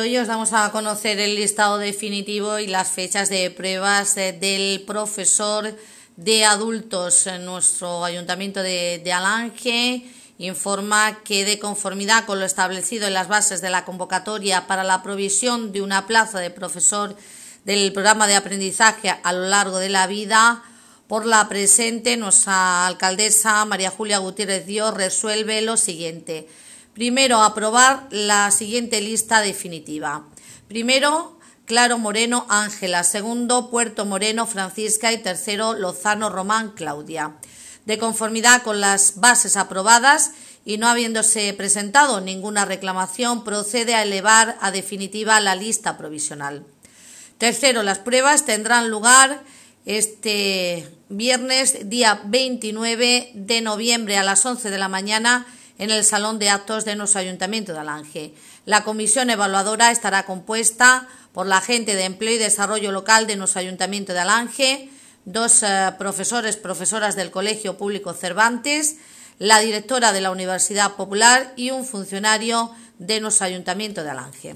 Hoy os damos a conocer el listado definitivo y las fechas de pruebas eh, del profesor de adultos en nuestro ayuntamiento de, Alange. Informa que de conformidad con lo establecido en las bases de la convocatoria para la provisión de una plaza de profesor del programa de aprendizaje a lo largo de la vida, por la presente, nuestra alcaldesa María Julia Gutiérrez Dios resuelve lo siguiente. Primero, aprobar la siguiente lista definitiva. Primero, Claro Moreno Ángela. Segundo, Puerto Moreno Francisca. Y tercero, Lozano Román Claudia. De conformidad con las bases aprobadas y no habiéndose presentado ninguna reclamación, procede a elevar a definitiva la lista provisional. Tercero, las pruebas tendrán lugar este viernes, día 29 de noviembre a las 11 de la mañana en el Salón de Actos de nuestro Ayuntamiento de Alange. La comisión evaluadora estará compuesta por la agente de Empleo y Desarrollo Local de nuestro Ayuntamiento de Alange, dos eh, profesores, profesoras del Colegio Público Cervantes, la directora de la Universidad Popular y un funcionario de nuestro Ayuntamiento de Alange.